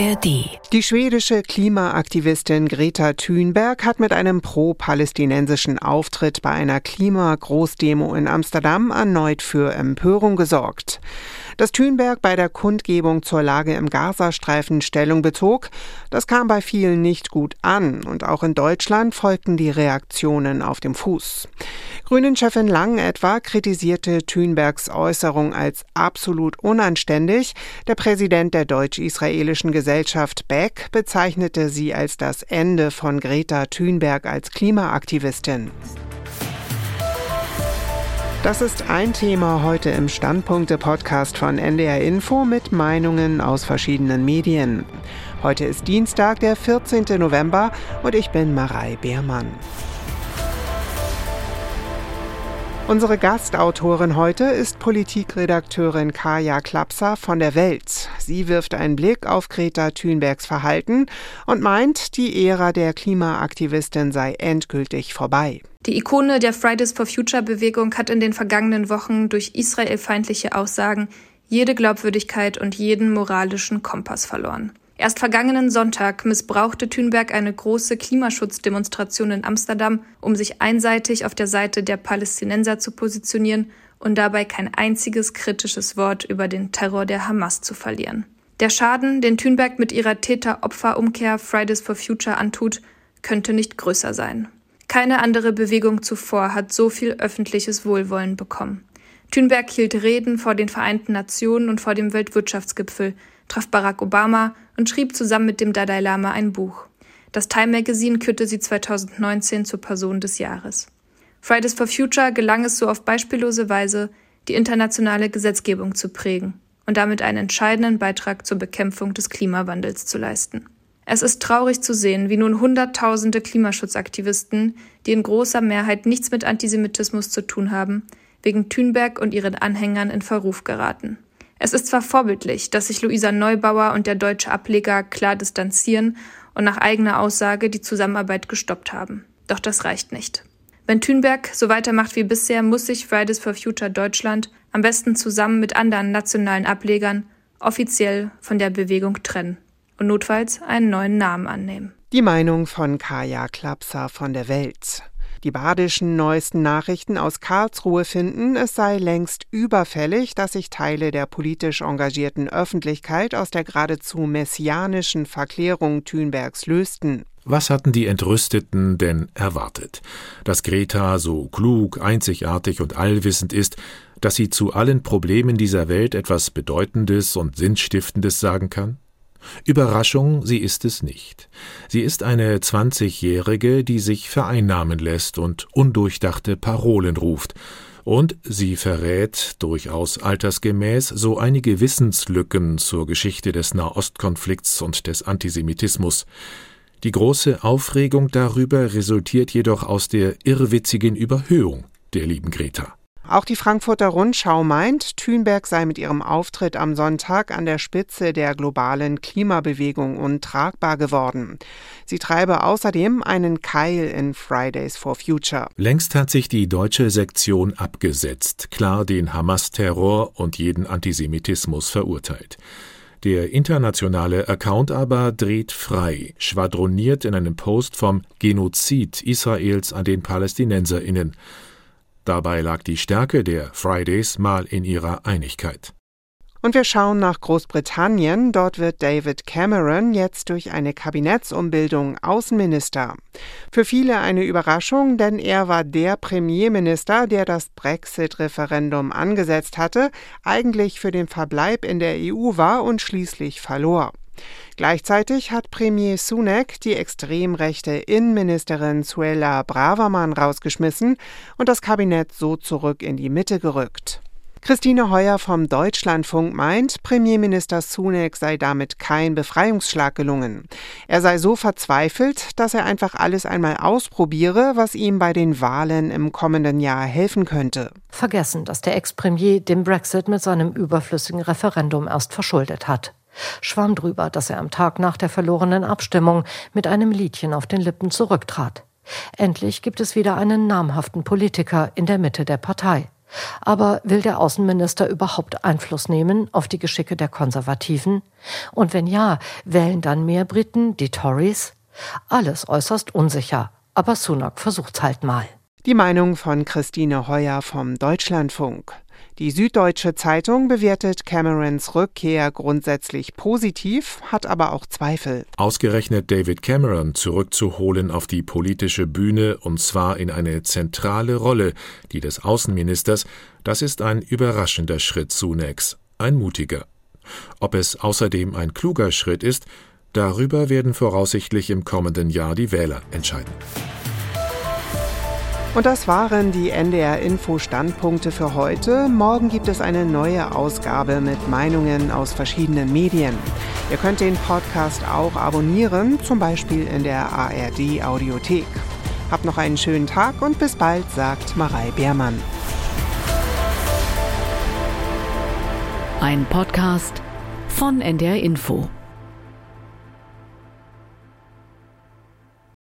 ARD. Die schwedische Klimaaktivistin Greta Thunberg hat mit einem pro-palästinensischen Auftritt bei einer Klimagroßdemo in Amsterdam erneut für Empörung gesorgt. Dass Thünberg bei der Kundgebung zur Lage im Gazastreifen Stellung bezog, das kam bei vielen nicht gut an und auch in Deutschland folgten die Reaktionen auf dem Fuß. Grünen-Chefin Lang etwa kritisierte Thünbergs Äußerung als absolut unanständig. Der Präsident der deutsch-israelischen Gesellschaft Beck bezeichnete sie als das Ende von Greta Thunberg als Klimaaktivistin. Das ist ein Thema heute im Standpunkte-Podcast von NDR Info mit Meinungen aus verschiedenen Medien. Heute ist Dienstag, der 14. November und ich bin Marei Beermann. Unsere Gastautorin heute ist Politikredakteurin Kaja Klapser von der Welt. Sie wirft einen Blick auf Greta Thunbergs Verhalten und meint, die Ära der Klimaaktivistin sei endgültig vorbei. Die Ikone der Fridays for Future Bewegung hat in den vergangenen Wochen durch israelfeindliche Aussagen jede Glaubwürdigkeit und jeden moralischen Kompass verloren. Erst vergangenen Sonntag missbrauchte Thünberg eine große Klimaschutzdemonstration in Amsterdam, um sich einseitig auf der Seite der Palästinenser zu positionieren und dabei kein einziges kritisches Wort über den Terror der Hamas zu verlieren. Der Schaden, den Thünberg mit ihrer Täter-Opfer-Umkehr Fridays for Future antut, könnte nicht größer sein. Keine andere Bewegung zuvor hat so viel öffentliches Wohlwollen bekommen. Thünberg hielt Reden vor den Vereinten Nationen und vor dem Weltwirtschaftsgipfel, traf Barack Obama und schrieb zusammen mit dem Dalai Lama ein Buch. Das Time Magazine kürte sie 2019 zur Person des Jahres. Fridays for Future gelang es so auf beispiellose Weise, die internationale Gesetzgebung zu prägen und damit einen entscheidenden Beitrag zur Bekämpfung des Klimawandels zu leisten. Es ist traurig zu sehen, wie nun Hunderttausende Klimaschutzaktivisten, die in großer Mehrheit nichts mit Antisemitismus zu tun haben, wegen Thünberg und ihren Anhängern in Verruf geraten. Es ist zwar vorbildlich, dass sich Luisa Neubauer und der deutsche Ableger klar distanzieren und nach eigener Aussage die Zusammenarbeit gestoppt haben. Doch das reicht nicht. Wenn Thünberg so weitermacht wie bisher, muss sich Fridays for Future Deutschland am besten zusammen mit anderen nationalen Ablegern offiziell von der Bewegung trennen und notfalls einen neuen Namen annehmen. Die Meinung von Kaya Klapser von der Welt. Die badischen neuesten Nachrichten aus Karlsruhe finden, es sei längst überfällig, dass sich Teile der politisch engagierten Öffentlichkeit aus der geradezu messianischen Verklärung Thünbergs lösten. Was hatten die Entrüsteten denn erwartet? Dass Greta so klug, einzigartig und allwissend ist, dass sie zu allen Problemen dieser Welt etwas Bedeutendes und Sinnstiftendes sagen kann? Überraschung, sie ist es nicht. Sie ist eine Zwanzigjährige, die sich vereinnahmen lässt und undurchdachte Parolen ruft, und sie verrät durchaus altersgemäß so einige Wissenslücken zur Geschichte des Nahostkonflikts und des Antisemitismus. Die große Aufregung darüber resultiert jedoch aus der irrwitzigen Überhöhung der lieben Greta. Auch die Frankfurter Rundschau meint, Thünberg sei mit ihrem Auftritt am Sonntag an der Spitze der globalen Klimabewegung untragbar geworden. Sie treibe außerdem einen Keil in Fridays for Future. Längst hat sich die deutsche Sektion abgesetzt, klar den Hamas-Terror und jeden Antisemitismus verurteilt. Der internationale Account aber dreht frei, schwadroniert in einem Post vom Genozid Israels an den PalästinenserInnen. Dabei lag die Stärke der Fridays mal in ihrer Einigkeit. Und wir schauen nach Großbritannien. Dort wird David Cameron jetzt durch eine Kabinettsumbildung Außenminister. Für viele eine Überraschung, denn er war der Premierminister, der das Brexit-Referendum angesetzt hatte, eigentlich für den Verbleib in der EU war und schließlich verlor. Gleichzeitig hat Premier Sunak die extrem rechte Innenministerin Suella Braverman rausgeschmissen und das Kabinett so zurück in die Mitte gerückt. Christine Heuer vom Deutschlandfunk meint, Premierminister Sunak sei damit kein Befreiungsschlag gelungen. Er sei so verzweifelt, dass er einfach alles einmal ausprobiere, was ihm bei den Wahlen im kommenden Jahr helfen könnte. Vergessen, dass der Ex-Premier den Brexit mit seinem überflüssigen Referendum erst verschuldet hat schwamm drüber, dass er am Tag nach der verlorenen Abstimmung mit einem Liedchen auf den Lippen zurücktrat. Endlich gibt es wieder einen namhaften Politiker in der Mitte der Partei. Aber will der Außenminister überhaupt Einfluss nehmen auf die Geschicke der Konservativen? Und wenn ja, wählen dann mehr Briten die Tories? Alles äußerst unsicher, aber Sunak versucht's halt mal. Die Meinung von Christine Heuer vom Deutschlandfunk. Die Süddeutsche Zeitung bewertet Camerons Rückkehr grundsätzlich positiv, hat aber auch Zweifel. Ausgerechnet David Cameron zurückzuholen auf die politische Bühne und zwar in eine zentrale Rolle, die des Außenministers, das ist ein überraschender Schritt zunächst, ein mutiger. Ob es außerdem ein kluger Schritt ist, darüber werden voraussichtlich im kommenden Jahr die Wähler entscheiden. Und das waren die NDR Info Standpunkte für heute. Morgen gibt es eine neue Ausgabe mit Meinungen aus verschiedenen Medien. Ihr könnt den Podcast auch abonnieren, zum Beispiel in der ARD Audiothek. Habt noch einen schönen Tag und bis bald, sagt Marei Beermann. Ein Podcast von NDR Info.